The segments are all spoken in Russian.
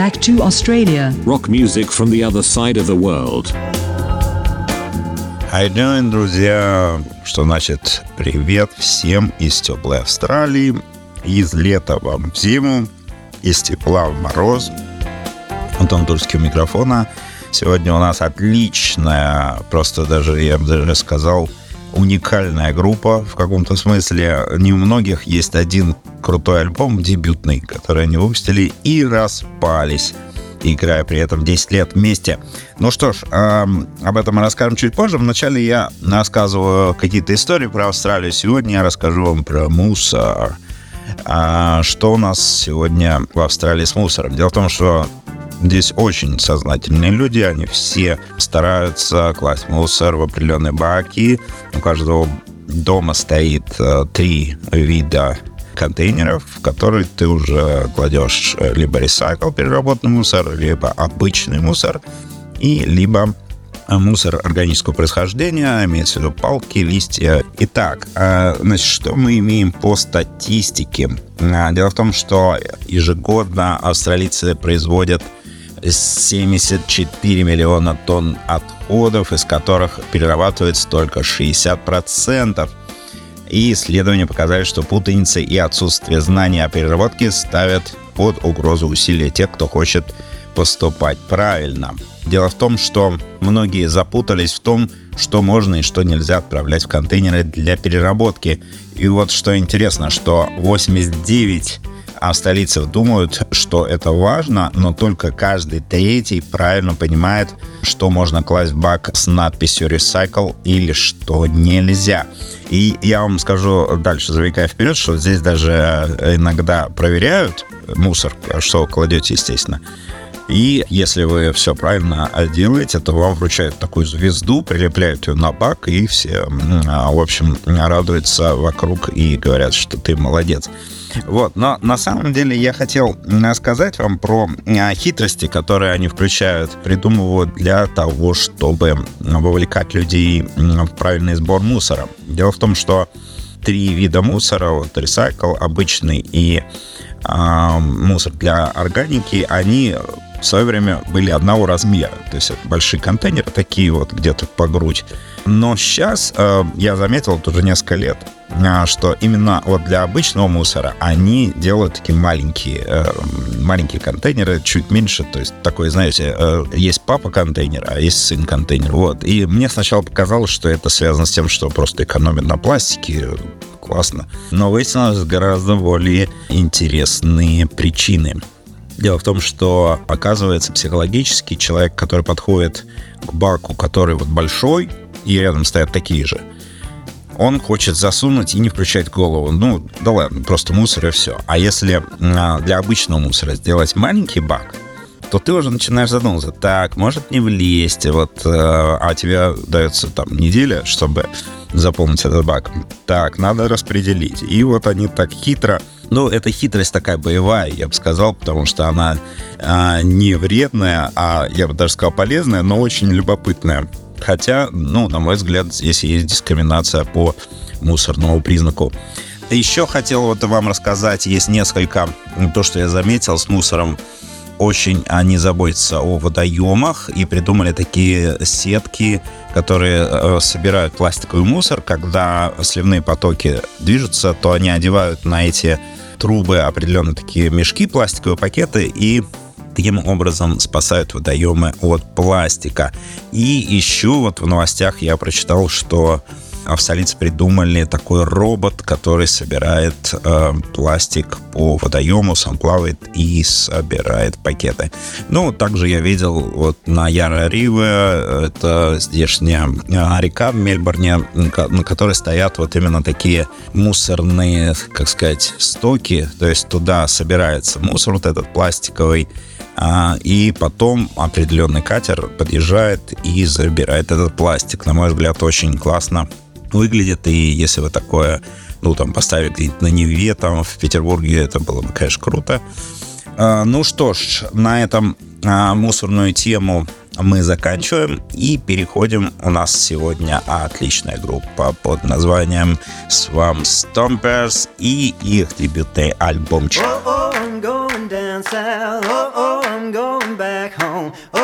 back to Australia. Rock music from the other side of the world. How you doing, друзья? Что значит привет всем из теплой Австралии, из лета вам в зиму, из тепла в мороз. Антон Тульский у микрофона. Сегодня у нас отличная, просто даже, я бы даже сказал, уникальная группа в каком-то смысле. Не у многих есть один крутой альбом, дебютный, который они выпустили и распались играя при этом 10 лет вместе. Ну что ж, э, об этом мы расскажем чуть позже. Вначале я рассказываю какие-то истории про Австралию. Сегодня я расскажу вам про мусор. А что у нас сегодня в Австралии с мусором? Дело в том, что Здесь очень сознательные люди, они все стараются класть мусор в определенные баки. У каждого дома стоит э, три вида контейнеров, в которые ты уже кладешь э, либо ресайкл, переработанный мусор, либо обычный мусор, и либо э, мусор органического происхождения, имеется в виду палки, листья. Итак, значит, что мы имеем по статистике? Дело в том, что ежегодно австралийцы производят 74 миллиона тонн отходов, из которых перерабатывается только 60%. И исследования показали, что путаница и отсутствие знаний о переработке ставят под угрозу усилия тех, кто хочет поступать правильно. Дело в том, что многие запутались в том, что можно и что нельзя отправлять в контейнеры для переработки. И вот что интересно, что 89 а столицах думают, что это важно, но только каждый третий правильно понимает, что можно класть в бак с надписью «Recycle» или что нельзя. И я вам скажу дальше, забегая вперед, что здесь даже иногда проверяют мусор, что кладете, естественно. И если вы все правильно делаете, то вам вручают такую звезду, прилепляют ее на бак, и все, в общем, радуются вокруг и говорят, что ты молодец. Вот, но на самом деле я хотел сказать вам про а, хитрости, которые они включают, придумывают для того, чтобы вовлекать людей в правильный сбор мусора. Дело в том, что три вида мусора, вот ресайкл, обычный и э, мусор для органики, они в свое время были одного размера. То есть это большие контейнеры, такие вот где-то по грудь. Но сейчас э, я заметил, это уже несколько лет, э, что именно вот для обычного мусора они делают такие маленькие, э, маленькие контейнеры, чуть меньше. То есть такой, знаете, э, есть папа контейнер, а есть сын контейнер. Вот. И мне сначала показалось, что это связано с тем, что просто экономят на пластике, классно. Но выяснилось гораздо более интересные причины. Дело в том, что, оказывается, психологически человек, который подходит к баку, который вот большой, и рядом стоят такие же, он хочет засунуть и не включать голову. Ну, да ладно, просто мусор и все. А если а, для обычного мусора сделать маленький бак, то ты уже начинаешь задумываться, так, может не влезть, вот, э, а тебе дается там неделя, чтобы заполнить этот бак. Так, надо распределить. И вот они так хитро ну, это хитрость такая боевая, я бы сказал, потому что она а, не вредная, а, я бы даже сказал, полезная, но очень любопытная. Хотя, ну, на мой взгляд, здесь есть дискриминация по мусорному признаку. Еще хотел вот вам рассказать, есть несколько, то, что я заметил с мусором, очень они заботятся о водоемах и придумали такие сетки, которые э, собирают пластиковый мусор. Когда сливные потоки движутся, то они одевают на эти трубы определенные такие мешки, пластиковые пакеты и таким образом спасают водоемы от пластика. И еще вот в новостях я прочитал, что в столице придумали такой робот, который собирает э, пластик по водоему, сам плавает и собирает пакеты. Ну, также я видел вот на Яра Риве, это здешняя э, река в Мельбурне, на которой стоят вот именно такие мусорные, как сказать, стоки, то есть туда собирается мусор вот этот пластиковый, а, и потом определенный катер подъезжает и забирает этот пластик. На мой взгляд, очень классно Выглядит И если вы такое, ну, там, поставили на Неве, там, в Петербурге, это было бы, конечно, круто. А, ну что ж, на этом а, мусорную тему мы заканчиваем и переходим. У нас сегодня отличная группа под названием Swam Stompers и их дебютный альбомчик. Oh, Oh,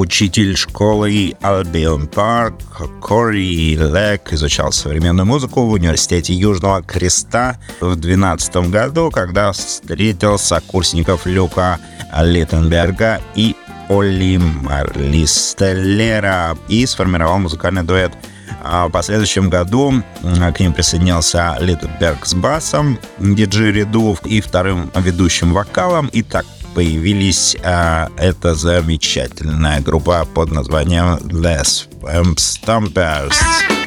учитель школы Albion Парк Кори Лек изучал современную музыку в университете Южного Креста в 2012 году, когда встретил сокурсников Люка Литтенберга и Оли Марлистеллера и сформировал музыкальный дуэт а в последующем году к ним присоединился Литтенберг с басом, диджей Редув и вторым ведущим вокалом. И так появились а эта замечательная группа под названием Les Stamp Stompers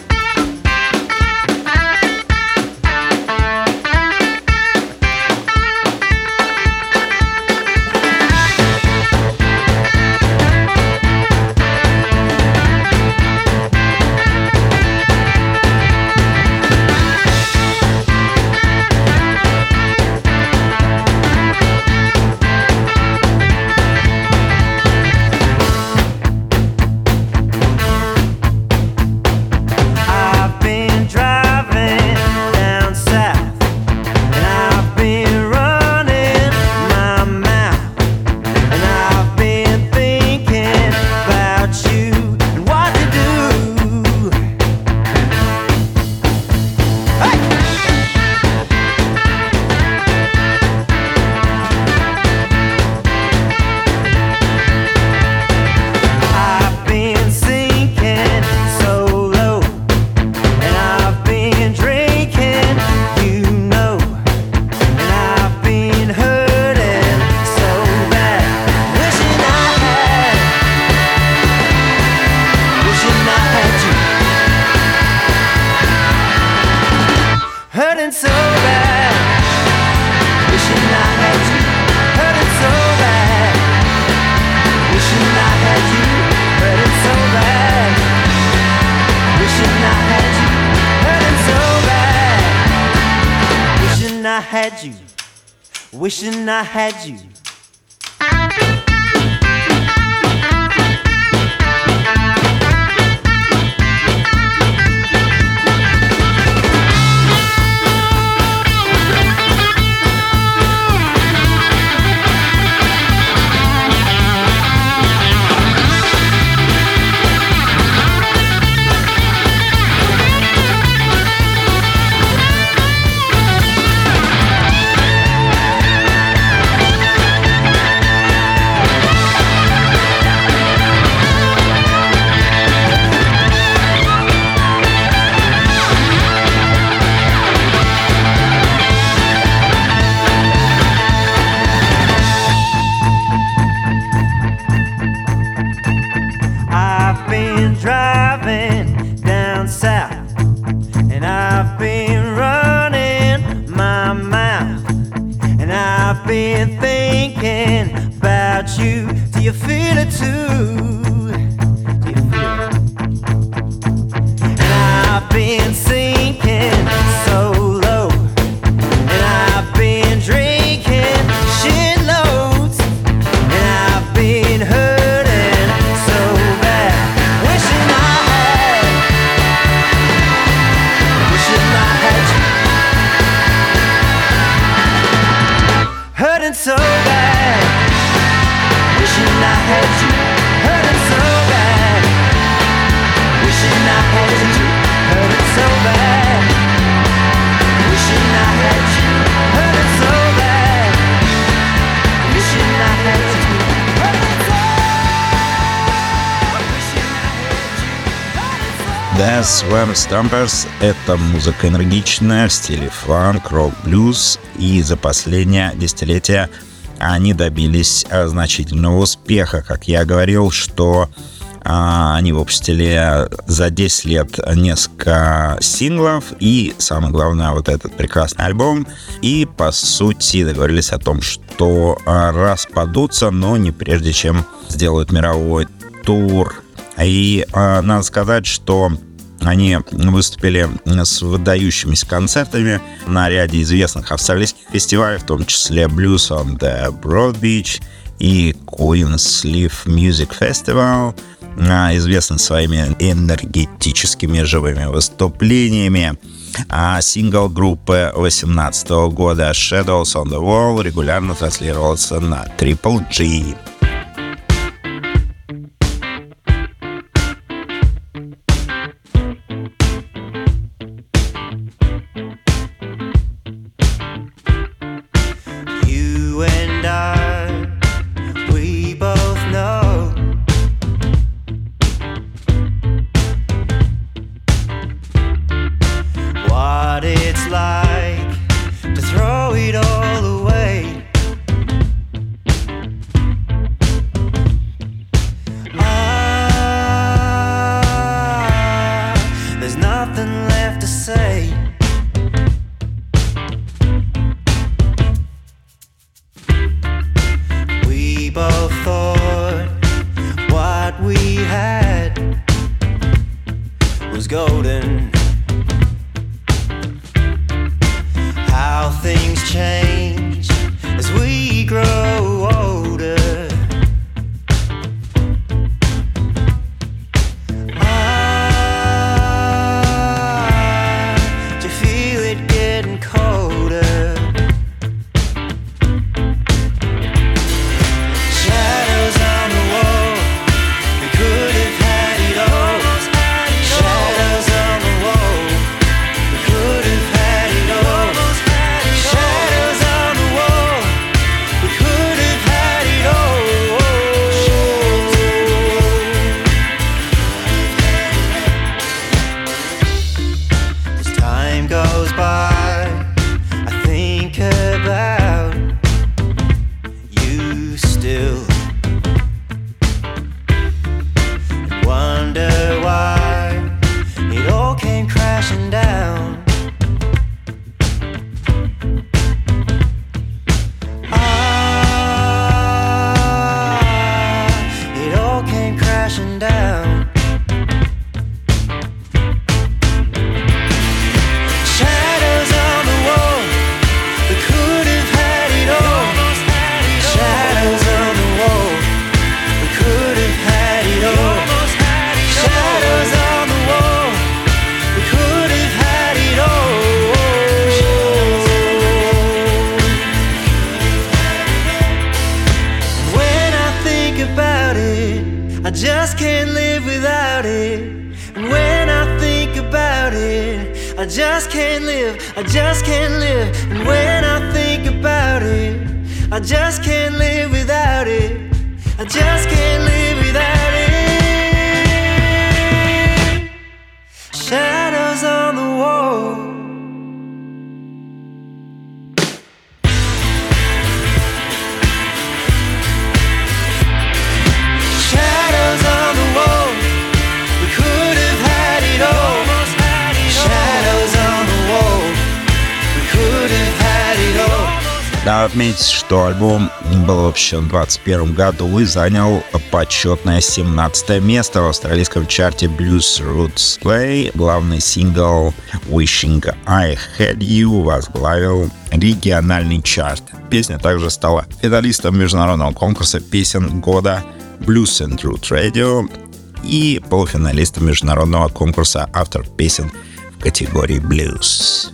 had you, wishing I had you. Been thinking about you. Do you feel it too? Swam Stompers — это музыка энергичная в стиле фанк, рок, блюз, и за последнее десятилетие они добились а, значительного успеха. Как я говорил, что а, они выпустили за 10 лет несколько синглов и, самое главное, вот этот прекрасный альбом. И, по сути, договорились о том, что а, распадутся, но не прежде, чем сделают мировой тур. И а, надо сказать, что они выступили с выдающимися концертами на ряде известных австралийских фестивалей, в том числе Blues on the Broad Beach и Queen's Sleeve Music Festival, а, известный своими энергетическими живыми выступлениями. А сингл группы 2018 года Shadows on the Wall регулярно транслировался на Triple G. do. Надо отметить, что альбом был выпущен в 2021 году и занял почетное 17 место в австралийском чарте Blues Roots Play. Главный сингл Wishing I Had You возглавил региональный чарт. Песня также стала финалистом международного конкурса песен года Blues and Root Radio и полуфиналистом международного конкурса автор песен в категории Blues.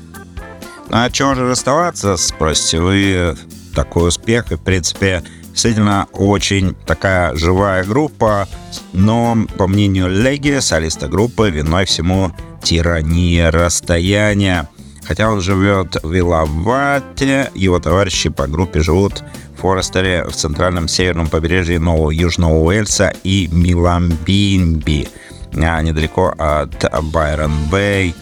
А чем же расставаться, спросите вы? Такой успех, и, в принципе, действительно очень такая живая группа, но, по мнению Леги, солиста группы, виной всему тирания расстояния. Хотя он живет в Вилавате, его товарищи по группе живут в Форестере в центральном северном побережье Нового Южного Уэльса и Миламбинби, а недалеко от Байрон-Бэй.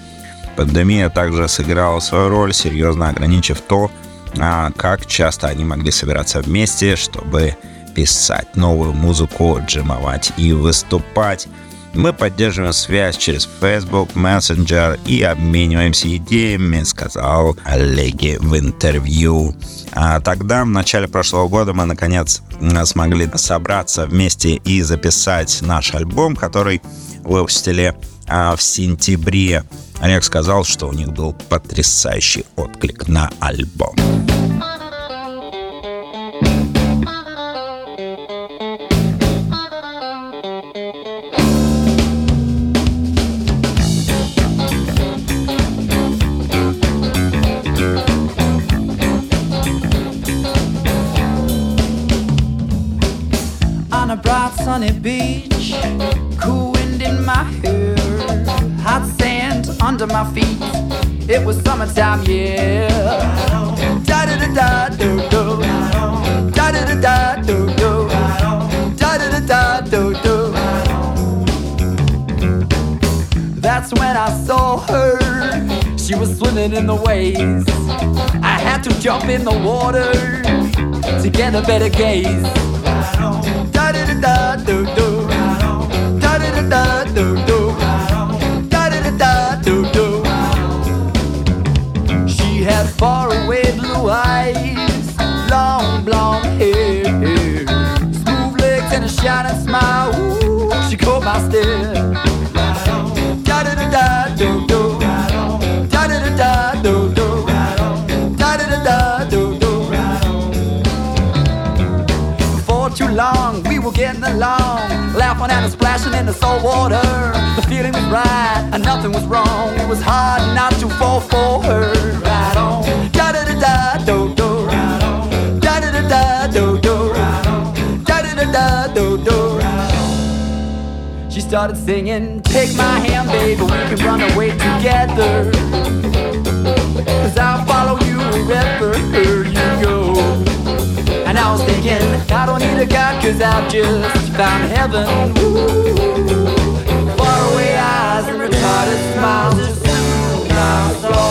Пандемия также сыграла свою роль, серьезно ограничив то, а, как часто они могли собираться вместе, чтобы писать новую музыку, джимовать и выступать. Мы поддерживаем связь через Facebook, Messenger и обмениваемся идеями, сказал Олеги в интервью. А тогда, в начале прошлого года, мы, наконец, смогли собраться вместе и записать наш альбом, который выпустили а, в сентябре. Олег сказал, что у них был потрясающий отклик на альбом. It was summertime, yeah. Da da da da do do. Da da da da do do. Da da da da do do. That's when I saw her. She was swimming in the waves. I had to jump in the water to get a better gaze. Da da da da do do. Da da da da do do. Eyes, long blonde hair, smooth legs and a shining smile. Ooh, she caught my stare. Da da da da do do. Da da da da do do. Da da da da do do. For too long, we were getting along, laughing and splashing in the salt water. The feeling was right, and nothing was wrong. It was hard not to fall for her. Right on, da da da da. Da da da. She started singing, Take my hand, baby, we can run away together. Cause I'll follow you wherever you go. And I was thinking, I don't need a God, cause I've just found heaven. Ooh. Faraway eyes and retarded smiles just soothe my soul.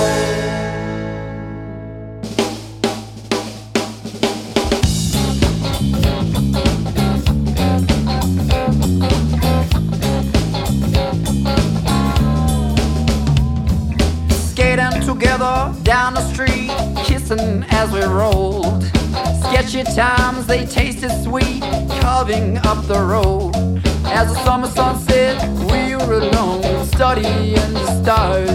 Together down the street, kissing as we rolled. Sketchy times, they tasted sweet, carving up the road. As the summer sun set, we were alone, studying the stars.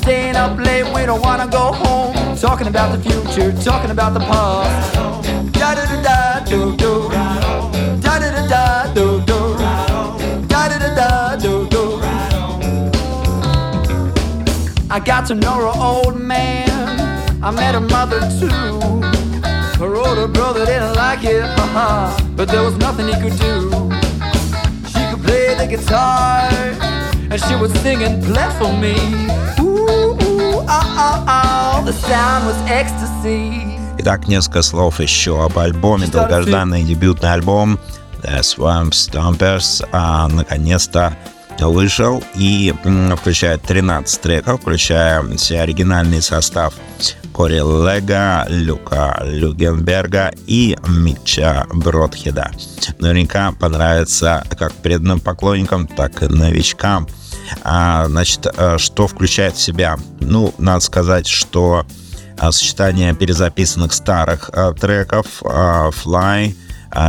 Staying up late, we don't wanna go home. Talking about the future, talking about the past. Da da da da do do. I got to know her old man. I met her mother too. Her older brother didn't like it, haha, but there was nothing he could do. the guitar, and she would sing and play for me. Ooh, ooh, ah, ah, ah. The sound was ecstasy. Итак, несколько слов еще об альбоме. Долгожданный дебютный альбом The Swamp Stompers а, наконец-то вышел и включает 13 треков, включая все оригинальный состав Кори Лега, Люка Люгенберга и Митча Бродхеда. Наверняка понравится как преданным поклонникам, так и новичкам. А, значит, э, что включает в себя? Ну, надо сказать, что а, сочетание перезаписанных старых а, треков Fly,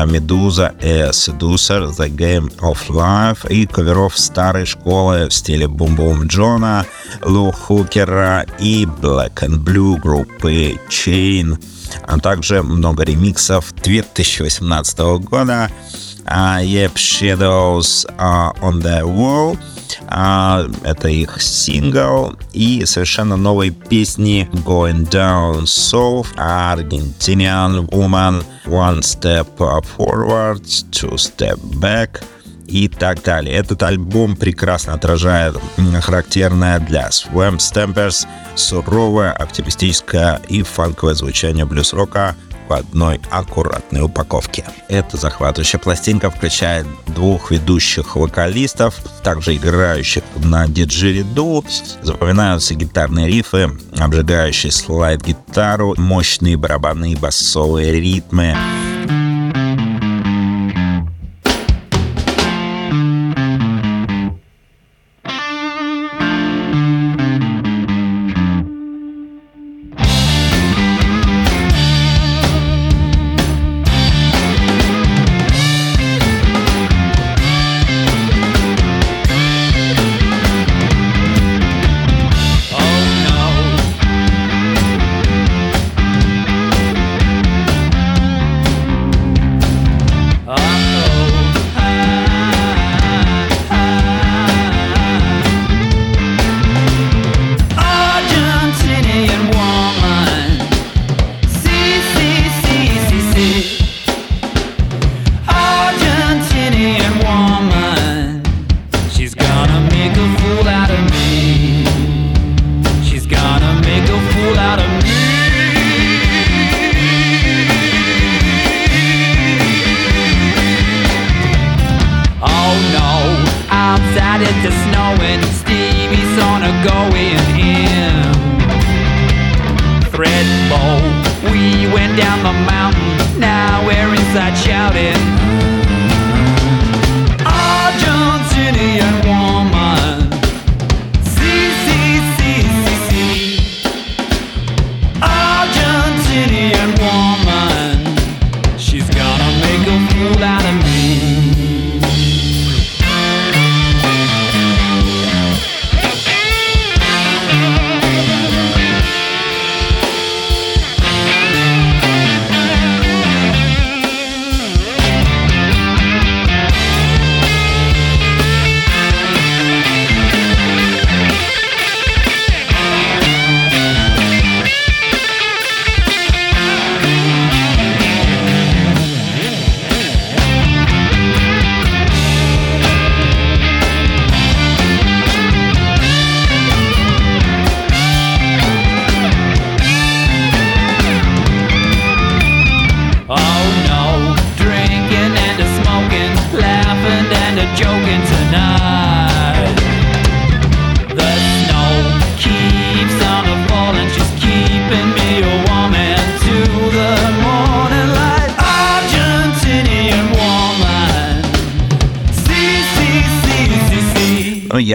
Медуза и Seducer, The Game of Life и каверов старой школы в стиле Бум Бум Джона, Лу Хукера и Black and Blue группы Chain, а также много ремиксов 2018 года. а, Yep Shadows а, on the Wall а, это их сингл и совершенно новые песни Going Down South, Argentinian Woman, One Step Forward, Two Step Back и так далее. Этот альбом прекрасно отражает характерное для Swamp Stampers суровое, оптимистическое и фанковое звучание блюз-рока в одной аккуратной упаковке. Эта захватывающая пластинка включает двух ведущих вокалистов, также играющих на диджериду. Запоминаются гитарные рифы, обжигающий слайд-гитару, мощные барабанные басовые ритмы.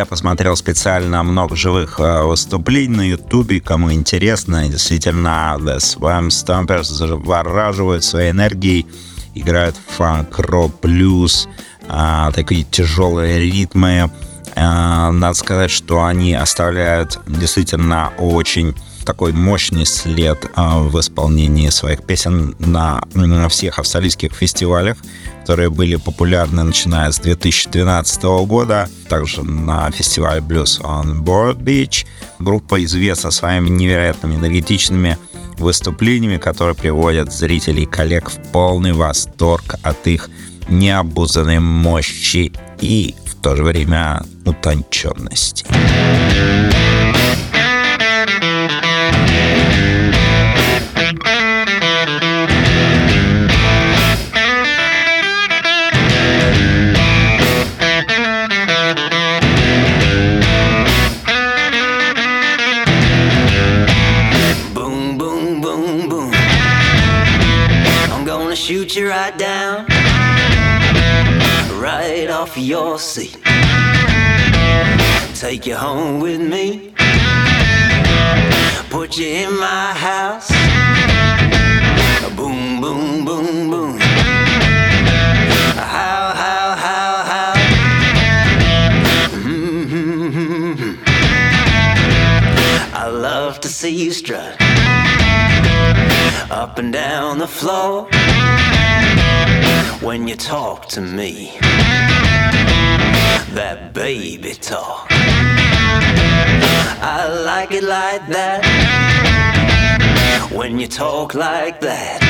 Посмотрел специально много живых э, выступлений на Ютубе. Кому интересно, действительно, The Swamp Stompers завораживают своей энергией, играют фанк, рок, блюз, а, такие тяжелые ритмы. А, надо сказать, что они оставляют действительно очень такой мощный след а, в исполнении своих песен на всех австралийских фестивалях, которые были популярны начиная с 2012 года. Также на фестивале Blues on Board Beach. Группа известна своими невероятными энергетичными выступлениями, которые приводят зрителей и коллег в полный восторг от их необузданной мощи и в то же время утонченности. You right down, right off your seat. Take you home with me, put you in my house. Boom, boom, boom, boom. How, how, how, how? Mm-hmm. I love to see you strut up and down the floor when you talk to me. That baby talk. I like it like that when you talk like that.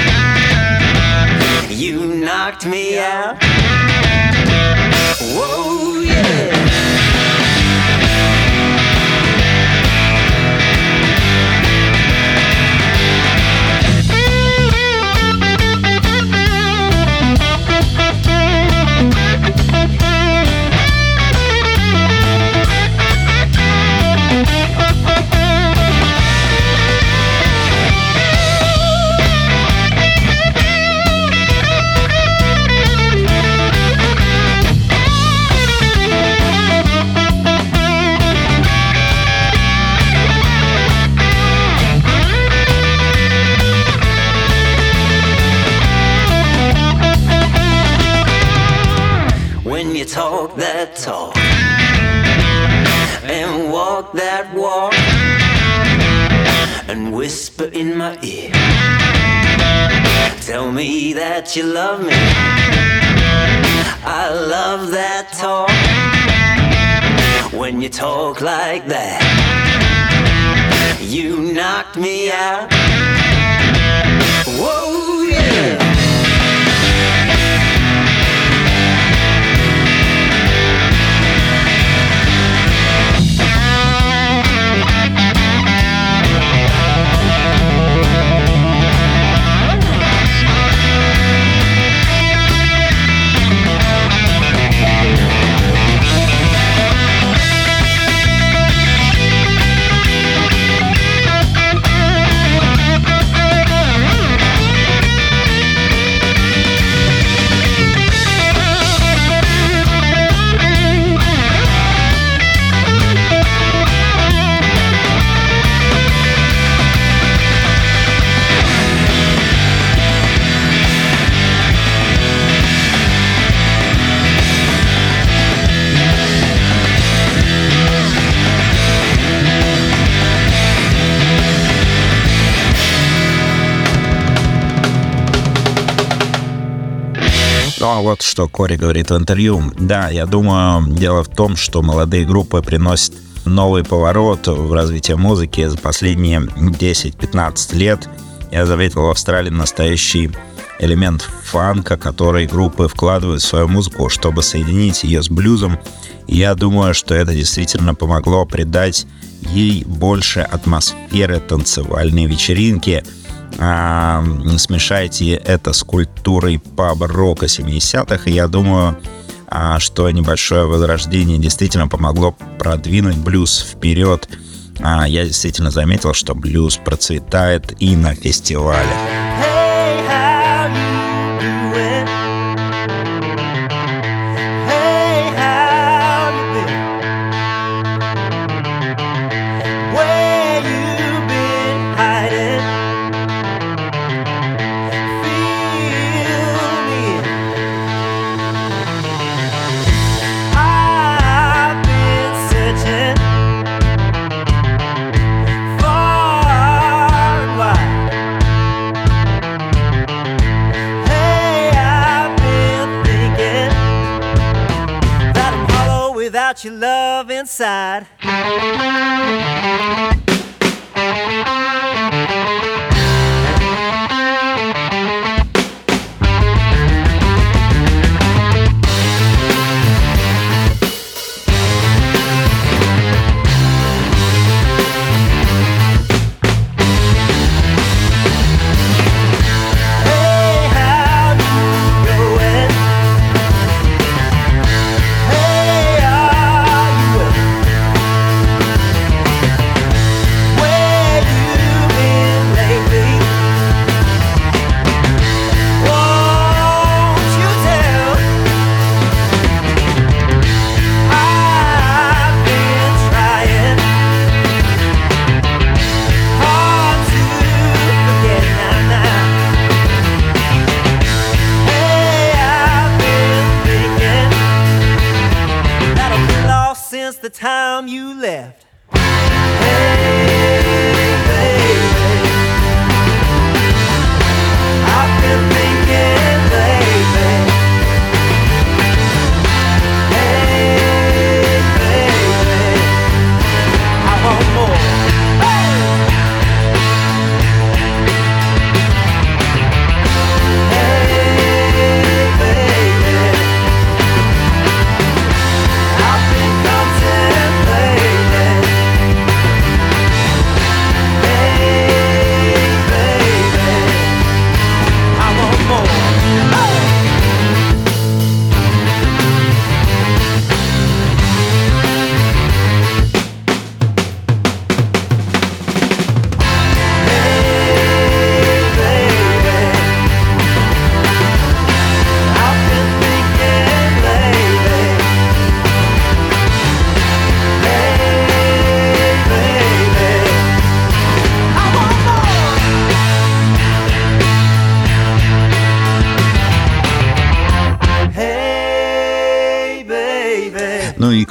You knocked me out. Whoa, yeah. And walk that walk and whisper in my ear. Tell me that you love me. I love that talk when you talk like that. You knocked me out. Whoa, yeah. Вот что Кори говорит в интервью. Да, я думаю, дело в том, что молодые группы приносят новый поворот в развитии музыки за последние 10-15 лет. Я заметил в Австралии настоящий элемент фанка, который группы вкладывают в свою музыку, чтобы соединить ее с блюзом. Я думаю, что это действительно помогло придать ей больше атмосферы танцевальной вечеринки. А, смешайте это с культурой паб-рока 70-х, и я думаю, а, что небольшое возрождение действительно помогло продвинуть блюз вперед. А, я действительно заметил, что блюз процветает и на фестивале. Without your love inside.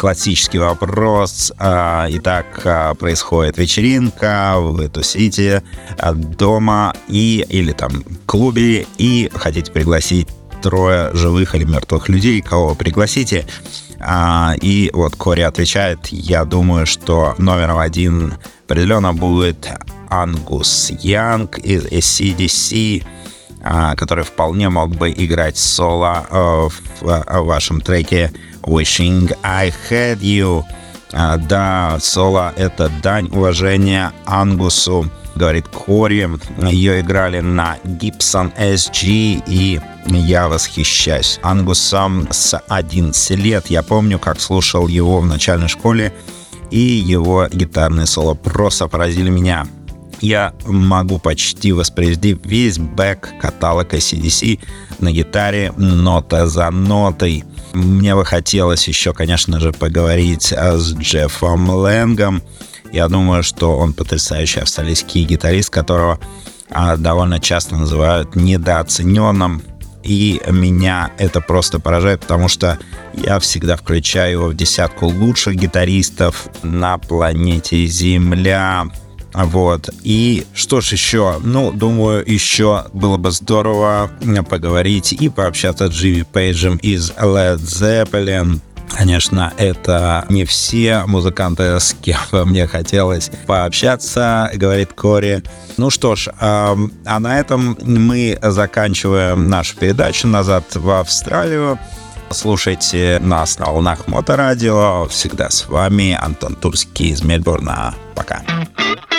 Классический вопрос. А, Итак, а, происходит вечеринка, вы тусите а, дома и или там клубе и хотите пригласить трое живых или мертвых людей, кого пригласите. И вот Кори отвечает, я думаю, что номером один определенно будет Ангус Янг из ACDC, который вполне мог бы играть соло э, э, в вашем треке Wishing I Had You. А, Да, соло — это дань уважения Ангусу, говорит Кори. Ее играли на Gibson SG, и я восхищаюсь Ангусом с 11 лет. Я помню, как слушал его в начальной школе, и его гитарные соло просто поразили меня. Я могу почти воспроизвести весь бэк-каталог ACDC на гитаре нота за нотой. Мне бы хотелось еще, конечно же, поговорить а, с Джеффом Лэнгом. Я думаю, что он потрясающий австралийский гитарист, которого а, довольно часто называют недооцененным. И меня это просто поражает, потому что я всегда включаю его в десятку лучших гитаристов на планете Земля. Вот. И что ж еще? Ну, думаю, еще было бы здорово поговорить и пообщаться с Джимми Пейджем из Led Zeppelin. Конечно, это не все музыканты, с кем мне хотелось пообщаться, говорит Кори. Ну что ж, а на этом мы заканчиваем нашу передачу «Назад в Австралию». Слушайте нас на волнах Моторадио. Всегда с вами Антон Турский из Мельбурна. Пока. You